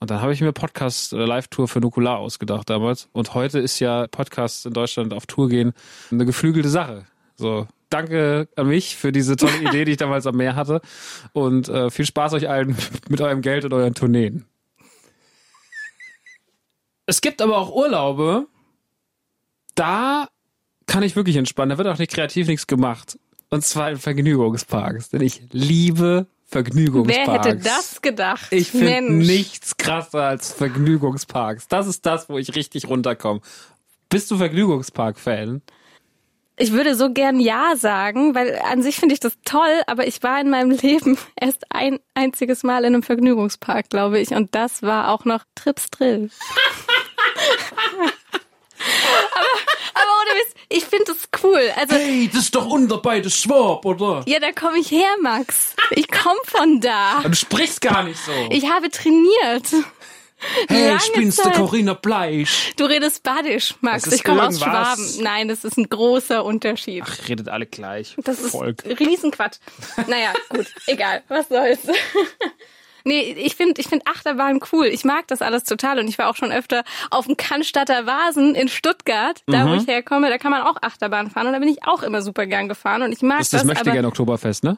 [SPEAKER 2] Und dann habe ich mir Podcast äh, Live-Tour für Nukular ausgedacht damals. Und heute ist ja Podcasts in Deutschland auf Tour gehen eine geflügelte Sache. So, danke an mich für diese tolle Idee, die ich damals am Meer hatte. Und äh, viel Spaß euch allen mit eurem Geld und euren Tourneen. Es gibt aber auch Urlaube, da kann ich wirklich entspannen. Da wird auch nicht kreativ nichts gemacht. Und zwar in Vergnügungsparks. Denn ich liebe Vergnügungsparks.
[SPEAKER 1] Wer hätte das gedacht?
[SPEAKER 2] Ich finde nichts krasser als Vergnügungsparks. Das ist das, wo ich richtig runterkomme. Bist du Vergnügungspark-Fan?
[SPEAKER 1] Ich würde so gern Ja sagen, weil an sich finde ich das toll, aber ich war in meinem Leben erst ein einziges Mal in einem Vergnügungspark, glaube ich. Und das war auch noch Trips Drill. aber, aber ohne Witz, ich finde das cool. Also,
[SPEAKER 2] Hey, das ist doch unter beide Schwab, oder?
[SPEAKER 1] ja, da komme ich her, Max. Ich komme von da.
[SPEAKER 2] Du sprichst gar nicht so.
[SPEAKER 1] Ich habe trainiert.
[SPEAKER 2] hey,
[SPEAKER 1] lange
[SPEAKER 2] ich bin's, der. Corinna Bleisch.
[SPEAKER 1] Du redest Badisch, Max.
[SPEAKER 2] Ist
[SPEAKER 1] Ich komme aus. Schwaben. Nein, das ist ein großer Unterschied.
[SPEAKER 2] Ach, redet alle gleich.
[SPEAKER 1] Das ist
[SPEAKER 2] Volk.
[SPEAKER 1] Riesenquatsch. Naja, gut, egal, was soll's. Nee, ich finde ich find Achterbahn cool. Ich mag das alles total und ich war auch schon öfter auf dem Cannstatter Vasen in Stuttgart, da
[SPEAKER 2] Mhm.
[SPEAKER 1] wo ich herkomme, da kann man auch Achterbahn fahren und da bin ich auch immer super gern gefahren und ich mag
[SPEAKER 2] Das das
[SPEAKER 1] das,
[SPEAKER 2] möchte gerne Oktoberfest, ne?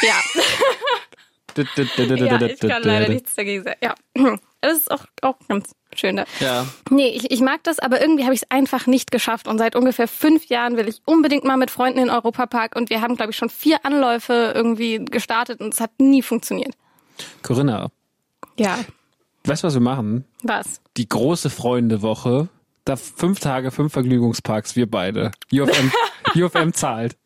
[SPEAKER 1] ja, ja, ich kann leider nichts dagegen sagen. Ja, das ist auch, auch ganz schön da.
[SPEAKER 2] Ja.
[SPEAKER 1] Nee, ich, ich mag das, aber irgendwie habe ich es einfach nicht geschafft. Und seit ungefähr fünf Jahren will ich unbedingt mal mit Freunden in den Europapark. Und wir haben, glaube ich, schon vier Anläufe irgendwie gestartet und es hat nie funktioniert.
[SPEAKER 2] Corinna,
[SPEAKER 1] Ja,
[SPEAKER 2] weißt du, was wir machen?
[SPEAKER 1] was?
[SPEAKER 2] Die große Freunde-Woche. Da fünf Tage, fünf Vergnügungsparks, wir beide. UFM, UFM zahlt.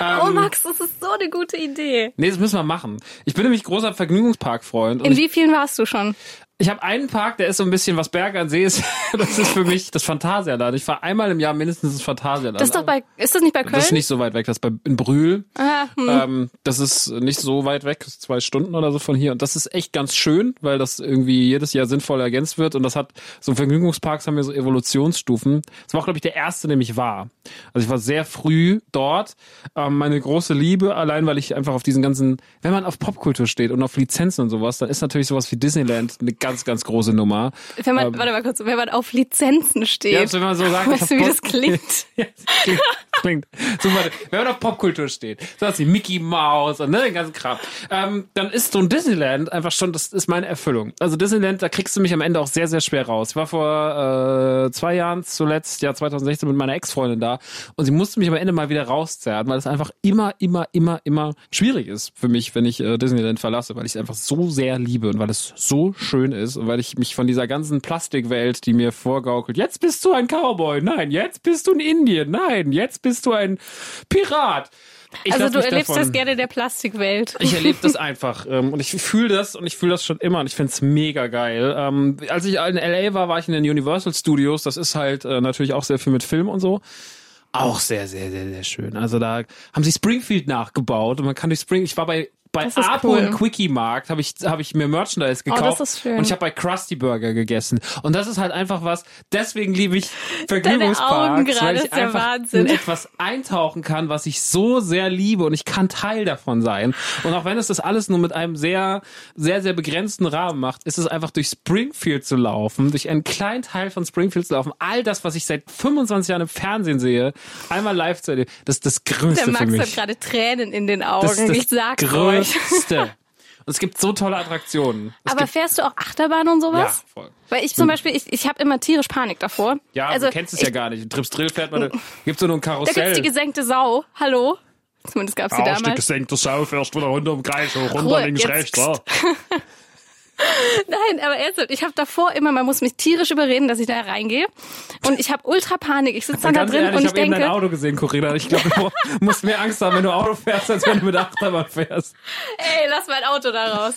[SPEAKER 1] Oh Max, das ist so eine gute Idee.
[SPEAKER 2] Nee, das müssen wir machen. Ich bin nämlich großer Vergnügungspark-Freund. und
[SPEAKER 1] In wie vielen warst du schon?
[SPEAKER 2] Ich habe einen Park, der ist so ein bisschen, was Berge an See ist. Das ist für mich das Phantasialand. Ich fahre einmal im Jahr mindestens ins Phantasialand.
[SPEAKER 1] Das ist doch bei, ist das nicht bei Köln?
[SPEAKER 2] Das ist nicht so weit weg, das ist bei, in Brühl.
[SPEAKER 1] ah, hm.
[SPEAKER 2] Ähm, das ist nicht so weit weg, das ist zwei Stunden oder so von hier. Und das ist echt ganz schön, weil das irgendwie jedes Jahr sinnvoll ergänzt wird. Und das hat, so Vergnügungsparks haben ja so Evolutionsstufen. Das war auch, glaube ich, der erste, der ich war. Also ich war sehr früh dort. Ähm, meine große Liebe, allein weil ich einfach auf diesen ganzen, wenn man auf Popkultur steht und auf Lizenzen und sowas, dann ist natürlich sowas wie Disneyland eine ganz, ganz große Nummer.
[SPEAKER 1] wenn man,
[SPEAKER 2] ähm,
[SPEAKER 1] warte mal kurz, wenn man auf Lizenzen steht.
[SPEAKER 2] Ja, also wenn man so sagt,
[SPEAKER 1] weißt du, wie
[SPEAKER 2] Pop-
[SPEAKER 1] das klingt?
[SPEAKER 2] Ja, klingt, klingt super. Wenn man auf Popkultur steht, so was wie Mickey Mouse und ne, den ganzen Kram, ähm, dann ist so ein Disneyland einfach schon, das ist meine Erfüllung. Also Disneyland, da kriegst du mich am Ende auch sehr, sehr schwer raus. Ich war vor äh, zwei Jahren zuletzt, ja 2016 mit meiner Ex-Freundin da und sie musste mich am Ende mal wieder rauszerren, weil es einfach immer, immer, immer, immer schwierig ist für mich, wenn ich äh, Disneyland verlasse, weil ich es einfach so sehr liebe und weil es so schön ist und weil ich mich von dieser ganzen Plastikwelt, die mir vorgaukelt, jetzt bist du ein Cowboy, nein, jetzt bist du ein Indien, nein, jetzt bist du ein Pirat. Ich
[SPEAKER 1] also du erlebst
[SPEAKER 2] davon-
[SPEAKER 1] das gerne der Plastikwelt.
[SPEAKER 2] ich erlebe das einfach ähm, und ich fühle das und ich fühle das schon immer und ich find's mega geil. Ähm, als ich in LA war, war ich in den Universal Studios. Das ist halt äh, natürlich auch sehr viel mit Film und so. Auch sehr, sehr, sehr, sehr schön. Also da haben sie Springfield nachgebaut und man kann durch Spring. Ich war bei bei Apo
[SPEAKER 1] cool.
[SPEAKER 2] im Quickie Markt habe ich habe ich mir Merchandise
[SPEAKER 1] Oh,
[SPEAKER 2] gekauft
[SPEAKER 1] das ist schön.
[SPEAKER 2] und ich habe bei Krusty Burger gegessen und das ist halt einfach was. Deswegen liebe ich
[SPEAKER 1] Augen
[SPEAKER 2] Vergnügungsparks, weil ich
[SPEAKER 1] der
[SPEAKER 2] einfach in etwas eintauchen kann, was ich so sehr liebe und ich kann Teil davon sein. Und auch wenn es das alles nur mit einem sehr, sehr, sehr begrenzten Rahmen macht, ist es einfach durch Springfield zu laufen, durch einen kleinen Teil von Springfield zu laufen, all das, was ich seit 25 Jahren im Fernsehen sehe, einmal live zu erleben, das ist das
[SPEAKER 1] Der
[SPEAKER 2] Größte für
[SPEAKER 1] Max
[SPEAKER 2] mich.
[SPEAKER 1] hat gerade Tränen in den
[SPEAKER 2] das ist
[SPEAKER 1] Augen.
[SPEAKER 2] das
[SPEAKER 1] Ich sag's euch.
[SPEAKER 2] Größte. Und es gibt so tolle Attraktionen. Es
[SPEAKER 1] Aber
[SPEAKER 2] gibt,
[SPEAKER 1] fährst du auch Achterbahn und
[SPEAKER 2] ja,
[SPEAKER 1] sowas?
[SPEAKER 2] voll.
[SPEAKER 1] Weil ich zum Beispiel, ich, ich habe immer tierisch Panik davor.
[SPEAKER 2] Ja,
[SPEAKER 1] also,
[SPEAKER 2] du kennst es
[SPEAKER 1] ich,
[SPEAKER 2] ja gar nicht. In Trips Drill fährt man, da gibt's so nur ein
[SPEAKER 1] Da
[SPEAKER 2] Karussell.
[SPEAKER 1] gibt's die gesenkte Sau. Hallo? Zumindest gab's die
[SPEAKER 2] Arsch, die
[SPEAKER 1] damals.
[SPEAKER 2] gesenkte Sau fährst wieder runter im Kreis, hoch, runter,
[SPEAKER 1] Ruhe,
[SPEAKER 2] links,
[SPEAKER 1] jetzt-
[SPEAKER 2] rechts.
[SPEAKER 1] Nein, aber ernsthaft, ich habe davor immer, man muss mich tierisch überreden, dass ich da reingehe. Und ich habe ultra Panik. Ich sitze dann da drin
[SPEAKER 2] ehrlich,
[SPEAKER 1] und
[SPEAKER 2] ich
[SPEAKER 1] ich
[SPEAKER 2] habe eben dein
[SPEAKER 1] denke,
[SPEAKER 2] Auto gesehen, Corinna. Ich glaube, du musst mehr Angst haben, wenn du Auto fährst, als wenn du mit Achterbahn fährst.
[SPEAKER 1] ey, lass mein Auto da raus.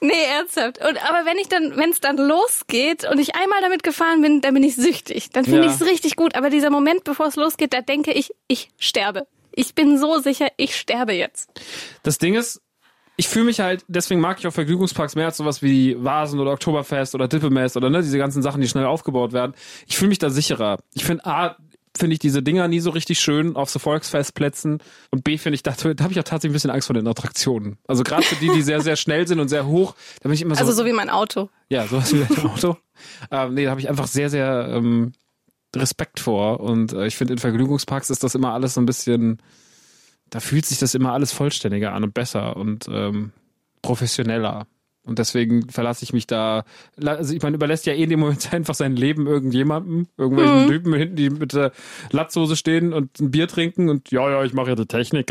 [SPEAKER 1] nee, ernsthaft. Und, aber wenn ich dann, wenn es dann losgeht und ich einmal damit gefahren bin, dann bin ich süchtig. Dann finde
[SPEAKER 2] Ja.
[SPEAKER 1] ich es richtig gut. Aber dieser Moment, bevor es losgeht, da denke ich, ich sterbe. Ich bin so sicher, ich sterbe jetzt.
[SPEAKER 2] Das Ding ist, ich fühle mich halt, deswegen mag ich auch Vergnügungsparks mehr als sowas wie Vasen oder Oktoberfest oder Dippemess oder ne, diese ganzen Sachen, die schnell aufgebaut werden. Ich fühle mich da sicherer. Ich finde A, finde ich diese Dinger nie so richtig schön auf so Volksfestplätzen und B finde ich, da, da habe ich auch tatsächlich ein bisschen Angst vor den Attraktionen. Also gerade für die, die sehr, sehr schnell sind und sehr hoch, da bin ich immer so,
[SPEAKER 1] Also so wie mein Auto.
[SPEAKER 2] ja, sowas wie dein Auto. Ähm, nee, da habe ich einfach sehr, sehr ähm, Respekt vor. Und äh, ich finde, in Vergnügungsparks ist das immer alles so ein bisschen, da fühlt sich das immer alles vollständiger an und besser und ähm, professioneller. Und deswegen verlasse ich mich da. Also ich meine, überlässt ja eh in dem Moment einfach sein Leben irgendjemandem, irgendwelchen Typen hinten, die mit der Latzhose stehen und ein Bier trinken und ja, ja, ich mache ja die Technik.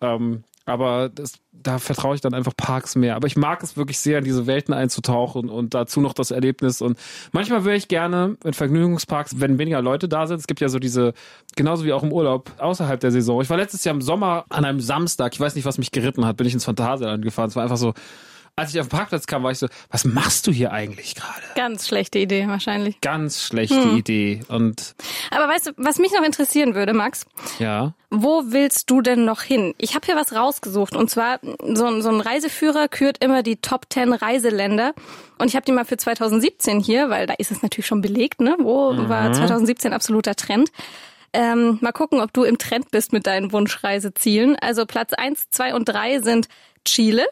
[SPEAKER 2] Ähm, aber das, da vertraue ich dann einfach Parks mehr. Aber ich mag es wirklich sehr, in diese Welten einzutauchen und dazu noch das Erlebnis. Und manchmal würde ich gerne in Vergnügungsparks, wenn weniger Leute da sind, es gibt ja so diese, genauso wie auch im Urlaub, außerhalb der Saison. Ich war letztes Jahr im Sommer an einem Samstag, ich weiß nicht, was mich geritten hat, bin ich ins Phantasialand gefahren. Es war einfach so, als ich auf den Parkplatz kam, war ich so, was machst du hier eigentlich gerade?
[SPEAKER 1] Ganz schlechte Idee wahrscheinlich.
[SPEAKER 2] Ganz schlechte Idee. Und
[SPEAKER 1] Aber weißt du, was mich noch interessieren würde, Max,
[SPEAKER 2] ja,
[SPEAKER 1] wo willst du denn noch hin? Ich habe hier was rausgesucht und zwar so, ein- so ein Reiseführer kürt immer die Top 10 Reiseländer und ich habe die mal für 2017 hier, weil da ist es natürlich schon belegt, ne? Wo war 2017 absoluter Trend? Ähm, mal gucken, ob du im Trend bist mit deinen Wunschreisezielen. Also Platz 1, 2 und 3 sind Chile,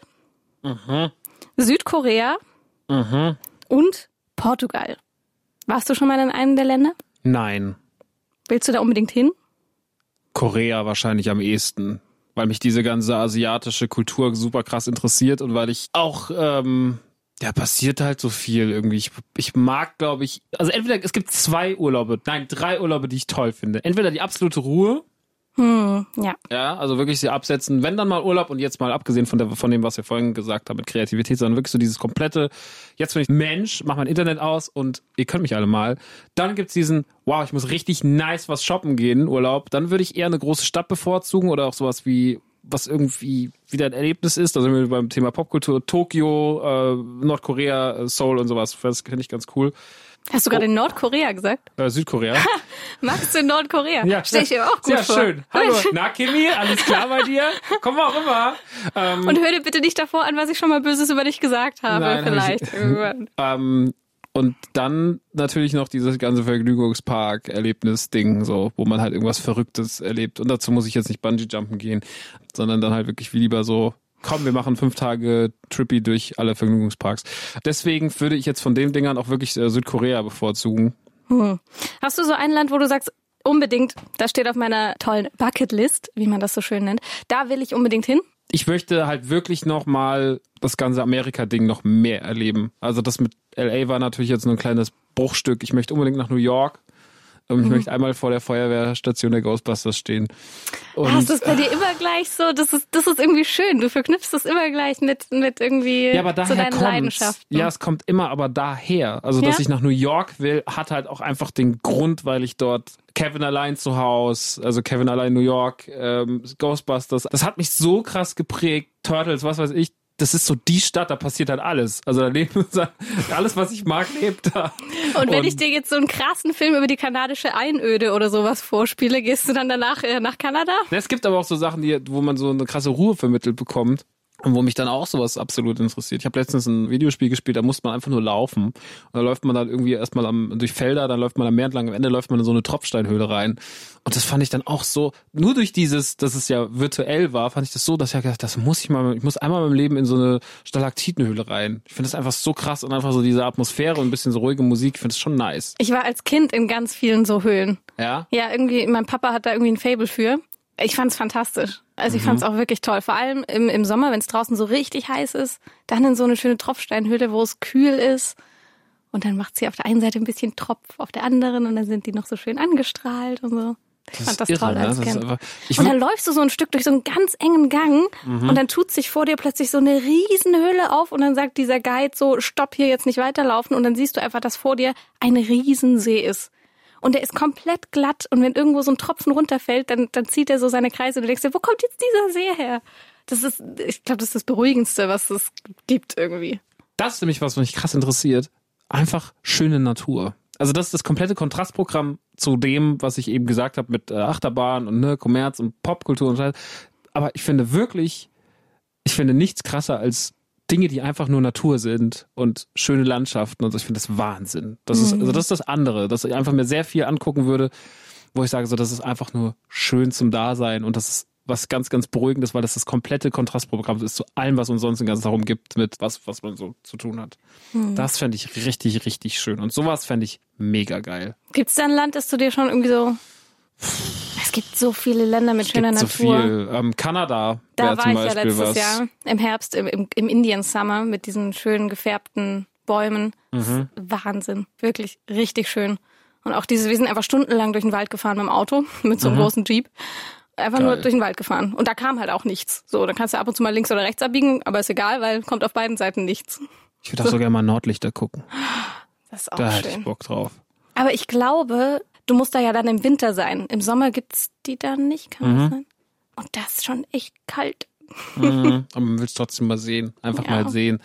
[SPEAKER 1] Südkorea und Portugal. Warst du schon mal in einem der Länder?
[SPEAKER 2] nein.
[SPEAKER 1] Willst du da unbedingt hin?
[SPEAKER 2] Korea wahrscheinlich am ehesten, weil mich diese ganze asiatische Kultur super krass interessiert und weil ich auch, ähm, ja, passiert halt so viel irgendwie. Ich, ich mag, glaube ich, also entweder, es gibt zwei Urlaube, nein, drei Urlaube, die ich toll finde. Entweder die absolute Ruhe,
[SPEAKER 1] Hm, ja.
[SPEAKER 2] ja, also wirklich sie absetzen, wenn dann mal Urlaub und jetzt mal abgesehen von, der, von dem, was wir vorhin gesagt haben mit Kreativität, sondern wirklich so dieses komplette, jetzt bin ich Mensch, mach mein Internet aus und ihr könnt mich alle mal. Dann gibt's diesen, wow, ich muss richtig nice was shoppen gehen, Urlaub. Dann würde ich eher eine große Stadt bevorzugen oder auch sowas wie, was irgendwie wieder ein Erlebnis ist. Da sind wir beim Thema Popkultur, Tokio, äh, Nordkorea, äh, Seoul und sowas. Das finde ich ganz cool.
[SPEAKER 1] Hast du gerade in Nordkorea gesagt?
[SPEAKER 2] Äh, Südkorea.
[SPEAKER 1] Du in Nordkorea? Stell ich dir auch gut
[SPEAKER 2] Sehr
[SPEAKER 1] vor.
[SPEAKER 2] schön. Hallo. Na, Kimi, alles klar bei dir? Komm mal rüber. Ähm,
[SPEAKER 1] Und hör dir bitte nicht davor an, was ich schon mal Böses über dich gesagt habe.
[SPEAKER 2] Nein, hab
[SPEAKER 1] vielleicht
[SPEAKER 2] ich-
[SPEAKER 1] irgendwann.
[SPEAKER 2] Ähm, und dann natürlich noch dieses ganze Vergnügungspark-Erlebnis-Ding, so, wo man halt irgendwas Verrücktes erlebt. Und dazu muss ich jetzt nicht Bungee-Jumpen gehen, sondern dann halt wirklich wie lieber so, komm, wir machen fünf Tage Trippy durch alle Vergnügungsparks. Deswegen würde ich jetzt von den Dingern auch wirklich äh, Südkorea bevorzugen.
[SPEAKER 1] Hast du so ein Land, wo du sagst, unbedingt, das steht auf meiner tollen Bucketlist, wie man das so schön nennt, da will ich unbedingt hin?
[SPEAKER 2] Ich möchte halt wirklich noch mal das ganze Amerika-Ding noch mehr erleben. Also das mit LA war natürlich jetzt nur ein kleines Bruchstück. Ich möchte unbedingt nach New York. Und ich möchte einmal vor der Feuerwehrstation der Ghostbusters stehen. Und
[SPEAKER 1] Hast du es bei dir immer gleich so? Das ist, das ist irgendwie schön. Du verknüpfst das immer gleich mit, mit irgendwie
[SPEAKER 2] ja, aber
[SPEAKER 1] zu
[SPEAKER 2] daher
[SPEAKER 1] deinen
[SPEAKER 2] kommt's.
[SPEAKER 1] Leidenschaften.
[SPEAKER 2] Ja, es kommt immer aber daher. Also, dass
[SPEAKER 1] Ja?
[SPEAKER 2] ich nach New York will, hat halt auch einfach den Grund, weil ich dort Kevin allein zu Haus, also Kevin allein New York, ähm, Ghostbusters, das hat mich so krass geprägt. Turtles, was weiß ich. Das ist so die Stadt, da passiert halt alles. Also da leben alles, was ich mag, lebt da.
[SPEAKER 1] Und wenn ich dir jetzt so einen krassen Film über die kanadische Einöde oder sowas vorspiele, gehst du dann danach äh, nach Kanada?
[SPEAKER 2] Es gibt aber auch so Sachen, die, wo man so eine krasse Ruhe vermittelt bekommt. Und wo mich dann auch sowas absolut interessiert. Ich habe letztens ein Videospiel gespielt, da musste man einfach nur laufen. Und da läuft man dann irgendwie erstmal am, durch Felder, dann läuft man am Meer entlang, am Ende läuft man in so eine Tropfsteinhöhle rein. Und das fand ich dann auch so, nur durch dieses, dass es ja virtuell war, fand ich das so, dass ich ja gedacht, das muss ich mal, ich muss einmal in meinem Leben in so eine Stalaktitenhöhle rein. Ich finde das einfach so krass und einfach so diese Atmosphäre und ein bisschen so ruhige Musik, ich finde das schon nice.
[SPEAKER 1] Ich war als Kind in ganz vielen so Höhlen.
[SPEAKER 2] Ja?
[SPEAKER 1] Ja, irgendwie, mein Papa hat da irgendwie ein Fable für. Ich fand's fantastisch. Also ich fand's auch wirklich toll. Vor allem im, im Sommer, wenn es draußen so richtig heiß ist, dann in so eine schöne Tropfsteinhöhle, wo es kühl ist. Und dann macht sie auf der einen Seite ein bisschen Tropf, auf der anderen und dann sind die noch so schön angestrahlt und so. Ich fand das
[SPEAKER 2] irre,
[SPEAKER 1] toll
[SPEAKER 2] ne?
[SPEAKER 1] als
[SPEAKER 2] Das ist
[SPEAKER 1] Kind.
[SPEAKER 2] einfach-
[SPEAKER 1] und dann läufst du so ein Stück durch so einen ganz engen Gang
[SPEAKER 2] Mhm.
[SPEAKER 1] und dann tut sich vor dir plötzlich so eine riesen Höhle auf und dann sagt dieser Guide so, stopp hier jetzt nicht weiterlaufen und dann siehst du einfach, dass vor dir ein Riesensee ist. Und der ist komplett glatt und wenn irgendwo so ein Tropfen runterfällt, dann, dann zieht er so seine Kreise und du denkst dir, wo kommt jetzt dieser See her? Das ist, ich glaube, das ist das Beruhigendste, was es gibt irgendwie.
[SPEAKER 2] das ist nämlich was, was mich krass interessiert. Einfach schöne Natur. Also das ist das komplette Kontrastprogramm zu dem, was ich eben gesagt habe mit äh, Achterbahn und ne, Kommerz und Popkultur und Scheiß. Aber ich finde wirklich, ich finde nichts krasser als Dinge, die einfach nur Natur sind und schöne Landschaften und so. Ich finde das Wahnsinn. Das ist, also das ist das andere, dass ich einfach mir sehr viel angucken würde, wo ich sage, so, das ist einfach nur schön zum Dasein und das ist was ganz, ganz beruhigendes, weil das das komplette Kontrastprogramm ist zu allem, was uns sonst den ganzen darum gibt, mit was, was man so zu tun hat. Das fände ich richtig, richtig schön. Und sowas fände ich mega geil.
[SPEAKER 1] Gibt es da ein Land, das du dir schon irgendwie so... Es gibt so viele Länder mit
[SPEAKER 2] Es
[SPEAKER 1] schöner
[SPEAKER 2] gibt so
[SPEAKER 1] Natur.
[SPEAKER 2] viel. Ähm, Kanada
[SPEAKER 1] Da war ich ja
[SPEAKER 2] Beispiel
[SPEAKER 1] letztes
[SPEAKER 2] was.
[SPEAKER 1] Jahr im Herbst im, im, im Indian Summer mit diesen schönen gefärbten Bäumen. Das ist Wahnsinn, wirklich richtig schön. Und auch diese, wir sind einfach stundenlang durch den Wald gefahren mit dem Auto, mit so einem großen Jeep. Einfach nur
[SPEAKER 2] Geil.
[SPEAKER 1] durch den Wald gefahren. Und da kam halt auch nichts. So, dann kannst du ab und zu mal links oder rechts abbiegen, aber ist egal, weil kommt auf beiden Seiten nichts.
[SPEAKER 2] Ich würde auch so gerne mal Nordlichter gucken.
[SPEAKER 1] Das ist auch
[SPEAKER 2] Da hätte ich
[SPEAKER 1] schön.
[SPEAKER 2] Bock drauf.
[SPEAKER 1] Aber ich glaube, du musst da ja dann im Winter sein. Im Sommer gibt's die dann nicht, kann
[SPEAKER 2] Mhm.
[SPEAKER 1] das sein? Und das ist schon echt kalt.
[SPEAKER 2] Mhm. Aber man will es trotzdem mal sehen. Einfach
[SPEAKER 1] Ja.
[SPEAKER 2] mal sehen.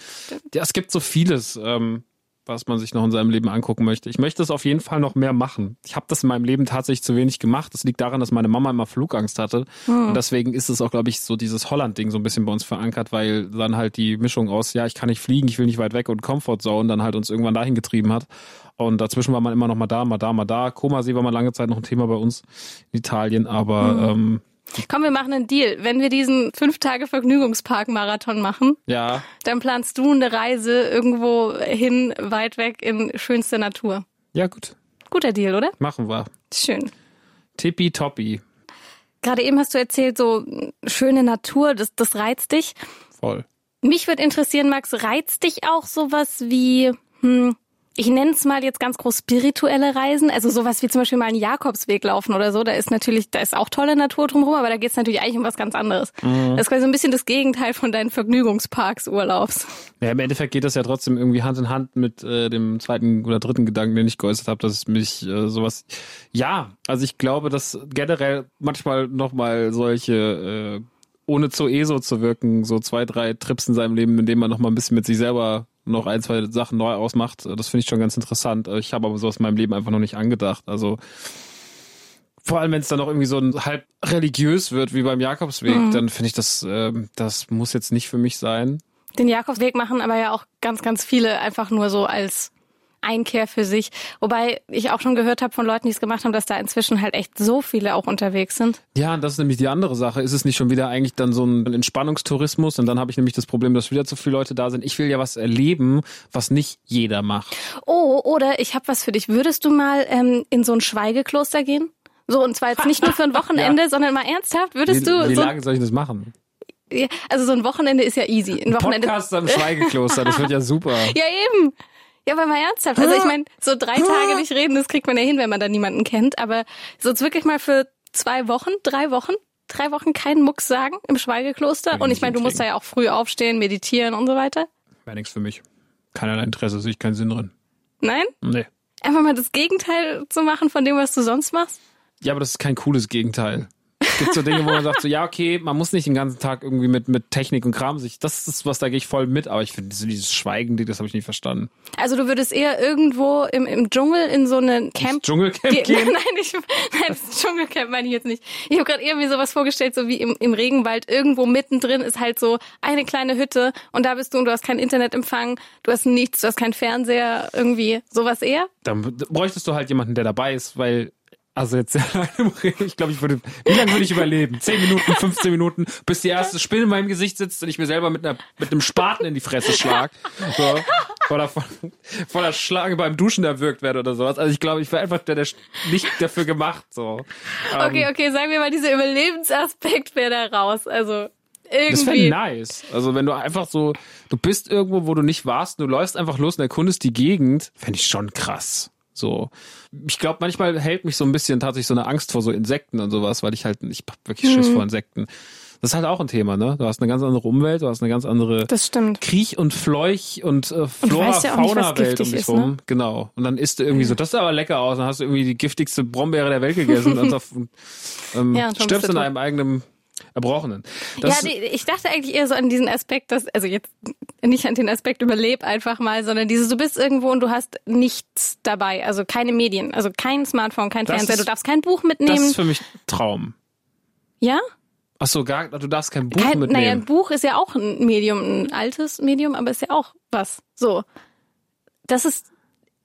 [SPEAKER 2] Ja, es gibt so vieles, ähm, was man sich noch in seinem Leben angucken möchte. Ich möchte es auf jeden Fall noch mehr machen. Ich habe das in meinem Leben tatsächlich zu wenig gemacht. Das liegt daran, dass meine Mama immer Flugangst hatte. Und deswegen ist es auch, glaube ich, so dieses Holland-Ding so ein bisschen bei uns verankert, weil dann halt die Mischung aus, ja, ich kann nicht fliegen, ich will nicht weit weg und Comfortzone dann halt uns irgendwann dahin getrieben hat. Und dazwischen war man immer noch mal da, mal da, mal da. Komasee war mal lange Zeit noch ein Thema bei uns in Italien, aber ähm,
[SPEAKER 1] Komm, wir machen einen Deal. Wenn wir diesen fünf Tage Vergnügungspark-Marathon machen,
[SPEAKER 2] ja,
[SPEAKER 1] dann planst du eine Reise irgendwo hin, weit weg in schönste Natur.
[SPEAKER 2] ja gut,
[SPEAKER 1] Guter Deal, oder?
[SPEAKER 2] machen wir.
[SPEAKER 1] Schön.
[SPEAKER 2] Tippitoppi.
[SPEAKER 1] Gerade eben hast du erzählt, so schöne Natur, das, das reizt dich.
[SPEAKER 2] Voll.
[SPEAKER 1] Mich würde interessieren, Max, reizt dich auch sowas wie, hm, ich nenne es mal jetzt ganz groß spirituelle Reisen, also sowas wie zum Beispiel mal einen Jakobsweg laufen oder so. Da ist natürlich, da ist auch tolle Natur drumherum, aber da geht es natürlich eigentlich um was ganz anderes. Das ist quasi so ein bisschen das Gegenteil von deinen Vergnügungsparks-Urlaubs.
[SPEAKER 2] Ja, im Endeffekt geht das ja trotzdem irgendwie Hand in Hand mit äh, dem zweiten oder dritten Gedanken, den ich geäußert habe, dass mich äh, sowas. Ja, also ich glaube, dass generell manchmal nochmal solche, äh, ohne zu ESO zu wirken, so zwei, drei Trips in seinem Leben, in denen man nochmal ein bisschen mit sich selber noch ein, zwei Sachen neu ausmacht, äh, das finde ich schon ganz interessant. Äh, Ich habe aber sowas in meinem Leben einfach noch nicht angedacht. Also vor allem, wenn es dann auch irgendwie so ein halb religiös wird wie beim Jakobsweg, dann finde ich das, ähm, das muss jetzt nicht für mich sein.
[SPEAKER 1] Den Jakobsweg machen aber ja auch ganz, ganz viele einfach nur so als Einkehr für sich. Wobei ich auch schon gehört habe von Leuten, die es gemacht haben, dass da inzwischen halt echt so viele auch unterwegs sind.
[SPEAKER 2] Ja, und das ist nämlich die andere Sache. Ist es nicht schon wieder eigentlich dann so ein Entspannungstourismus? Und dann habe ich nämlich das Problem, dass wieder zu viele Leute da sind. Ich will ja was erleben, was nicht jeder macht.
[SPEAKER 1] Oh, oder ich habe was für dich. Würdest du mal ähm, in so ein Schweigekloster gehen? So, und zwar jetzt nicht nur für ein Wochenende, sondern mal ernsthaft,
[SPEAKER 2] Wie,
[SPEAKER 1] würdest du
[SPEAKER 2] wie
[SPEAKER 1] so,
[SPEAKER 2] lange soll ich das machen?
[SPEAKER 1] Ja, also so ein Wochenende ist ja easy. Ein Wochenende.
[SPEAKER 2] Podcast am Schweigekloster, das wird ja super.
[SPEAKER 1] Ja, eben. Ja, aber mal ernsthaft. Also ich meine, so drei Tage nicht reden, das kriegt man ja hin, wenn man da niemanden kennt. Aber so jetzt wirklich mal für zwei Wochen, drei Wochen, drei Wochen keinen Mucks sagen im Schweigekloster. Und
[SPEAKER 2] ich
[SPEAKER 1] meine, du musst da ja auch früh aufstehen, meditieren und so weiter.
[SPEAKER 2] Wäre nichts für mich. Keinerlei Interesse, sehe ich keinen Sinn drin.
[SPEAKER 1] Nein?
[SPEAKER 2] Nee.
[SPEAKER 1] Einfach mal das Gegenteil zu machen von dem, was du sonst machst?
[SPEAKER 2] Ja, aber das ist kein cooles Gegenteil. Es gibt so Dinge, wo man sagt so, ja, okay, man muss nicht den ganzen Tag irgendwie mit, mit Technik und Kram sich, das ist was, da gehe ich voll mit, aber ich finde so dieses Schweigen, das habe ich nicht verstanden.
[SPEAKER 1] Also du würdest eher irgendwo im, im Dschungel in so einen Camp
[SPEAKER 2] Dschungelcamp
[SPEAKER 1] Ge-
[SPEAKER 2] gehen?
[SPEAKER 1] Nein, ich, nein, das Dschungelcamp meine ich jetzt nicht. Ich habe gerade irgendwie sowas vorgestellt, so wie im, im Regenwald. Irgendwo mittendrin ist halt so eine kleine Hütte und da bist du und du hast keinen Internetempfang, du hast nichts, du hast keinen Fernseher, irgendwie sowas eher.
[SPEAKER 2] Dann bräuchtest du halt jemanden, der dabei ist, weil, also jetzt ich glaube, ich würde, wie lange würde ich überleben? 10 Minuten, 15 Minuten, bis die erste Spinne in meinem Gesicht sitzt und ich mir selber mit einer, mit einem Spaten in die Fresse schlag. So. Von der Schlange beim Duschen erwürgt werde oder sowas. Also ich glaube, ich wäre einfach der, der nicht dafür gemacht, so. Ähm,
[SPEAKER 1] Okay, okay, sagen wir mal, dieser Überlebensaspekt wäre da raus. Also
[SPEAKER 2] Das wäre
[SPEAKER 1] irgendwie.
[SPEAKER 2] nice. Also wenn du einfach so, du bist irgendwo, wo du nicht warst, du läufst einfach los und erkundest die Gegend, fände ich schon krass. So. Ich glaube, manchmal hält mich so ein bisschen tatsächlich so eine Angst vor so Insekten und sowas, weil ich halt, ich hab wirklich Schiss
[SPEAKER 1] Mhm.
[SPEAKER 2] vor Insekten. Das ist halt auch ein Thema, ne? Du hast eine ganz andere Umwelt, du hast eine ganz andere
[SPEAKER 1] Das stimmt.
[SPEAKER 2] Kriech und Fleuch und äh, Flora,
[SPEAKER 1] weißt ja
[SPEAKER 2] Fauna-Welt um dich
[SPEAKER 1] ist,
[SPEAKER 2] rum.
[SPEAKER 1] ne?
[SPEAKER 2] Genau. Und dann isst du irgendwie so, das sah aber lecker aus, dann hast du irgendwie die giftigste Brombeere der Welt gegessen und, auf, und ähm,
[SPEAKER 1] Ja, und
[SPEAKER 2] stirbst in deinem eigenen Erbrochenen. Das,
[SPEAKER 1] ja, die, ich dachte eigentlich eher so an diesen Aspekt, dass, also jetzt nicht an den Aspekt überleb einfach mal, sondern dieses, du bist irgendwo und du hast nichts dabei, also keine Medien, also kein Smartphone, kein
[SPEAKER 2] Das
[SPEAKER 1] Fernseher,
[SPEAKER 2] ist-
[SPEAKER 1] du darfst kein Buch
[SPEAKER 2] das
[SPEAKER 1] mitnehmen.
[SPEAKER 2] ist für mich Traum.
[SPEAKER 1] ja?
[SPEAKER 2] Ach so, gar, du darfst kein Buch
[SPEAKER 1] Kein, naja,
[SPEAKER 2] mitnehmen.
[SPEAKER 1] ein Buch ist ja auch ein Medium, ein altes Medium, aber ist ja auch was. So. Das ist,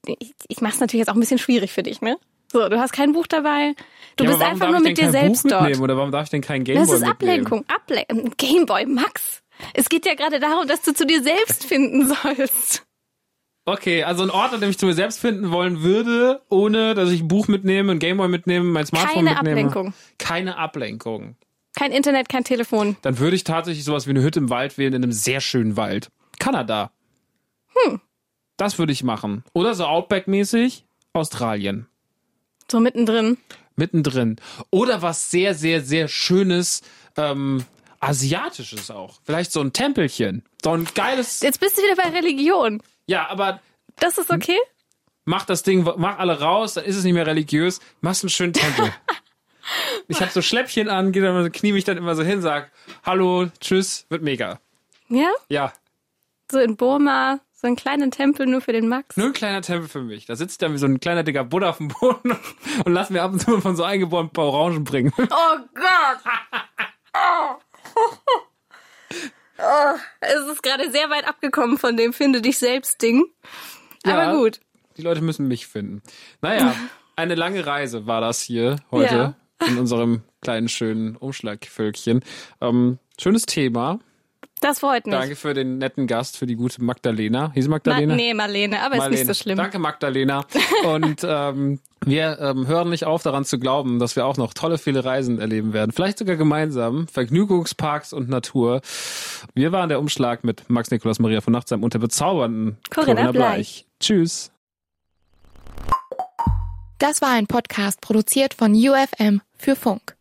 [SPEAKER 1] ich, ich mach's natürlich jetzt auch ein bisschen schwierig für dich, ne? So, du hast kein Buch dabei, du
[SPEAKER 2] ja,
[SPEAKER 1] bist einfach nur mit dir selbst
[SPEAKER 2] Buch
[SPEAKER 1] dort.
[SPEAKER 2] oder warum darf ich denn kein Gameboy
[SPEAKER 1] Das ist? Ablenkung. Able ein Gameboy, Max. Es geht ja gerade darum, dass du zu dir selbst finden sollst.
[SPEAKER 2] Okay, also ein Ort, an dem ich zu mir selbst finden wollen würde, ohne dass ich ein Buch mitnehme, ein Gameboy mitnehme, mein Smartphone
[SPEAKER 1] Keine
[SPEAKER 2] mitnehme.
[SPEAKER 1] Ablenkung.
[SPEAKER 2] Keine Ablenkung.
[SPEAKER 1] Kein Internet, kein Telefon.
[SPEAKER 2] Dann würde ich tatsächlich sowas wie eine Hütte im Wald wählen, in einem sehr schönen Wald. Kanada. Hm. Das würde ich machen. Oder so Outback-mäßig Australien.
[SPEAKER 1] So mittendrin.
[SPEAKER 2] Mittendrin. Oder was sehr, sehr, sehr Schönes, ähm, Asiatisches auch. Vielleicht so ein Tempelchen. So ein geiles.
[SPEAKER 1] Jetzt bist du wieder bei Religion.
[SPEAKER 2] Ja, aber
[SPEAKER 1] Das ist okay?
[SPEAKER 2] mach das Ding, mach alle raus, dann ist es nicht mehr religiös, machst einen schönen Tempel. ich habe so Schläppchen an, geh dann knie mich dann immer so hin, sag Hallo, tschüss, wird mega.
[SPEAKER 1] Ja?
[SPEAKER 2] Ja,
[SPEAKER 1] So in Burma, so ein kleiner Tempel nur für den Max.
[SPEAKER 2] nur ein kleiner Tempel für mich. Da sitzt dann wie so ein kleiner dicker Buddha auf dem Boden und lass mir ab und zu mal von so eingeborenen ein paar Orangen bringen.
[SPEAKER 1] Oh Gott! Oh, es ist gerade sehr weit abgekommen von dem Finde dich selbst Ding.
[SPEAKER 2] Ja.
[SPEAKER 1] Aber gut.
[SPEAKER 2] Die Leute müssen mich finden. Naja, eine lange Reise war das hier heute in unserem kleinen schönen Umschlagvölkchen. Ähm, schönes Thema.
[SPEAKER 1] Das freut mich.
[SPEAKER 2] Danke für den netten Gast, für die gute Magdalena. Hieß sie
[SPEAKER 1] Ma
[SPEAKER 2] Magdalena?
[SPEAKER 1] nee, Marlene, aber ist nicht so schlimm.
[SPEAKER 2] Danke, Magdalena. Und ähm, wir ähm, hören nicht auf, daran zu glauben, dass wir auch noch tolle, viele Reisen erleben werden. Vielleicht sogar gemeinsam. Vergnügungsparks und Natur. Wir waren der Umschlag mit Max Nikolaus Maria von Nachtsheim und der bezaubernden
[SPEAKER 1] Corinna Bleich.
[SPEAKER 2] Tschüss.
[SPEAKER 4] Das war ein Podcast produziert von UFM für Funk.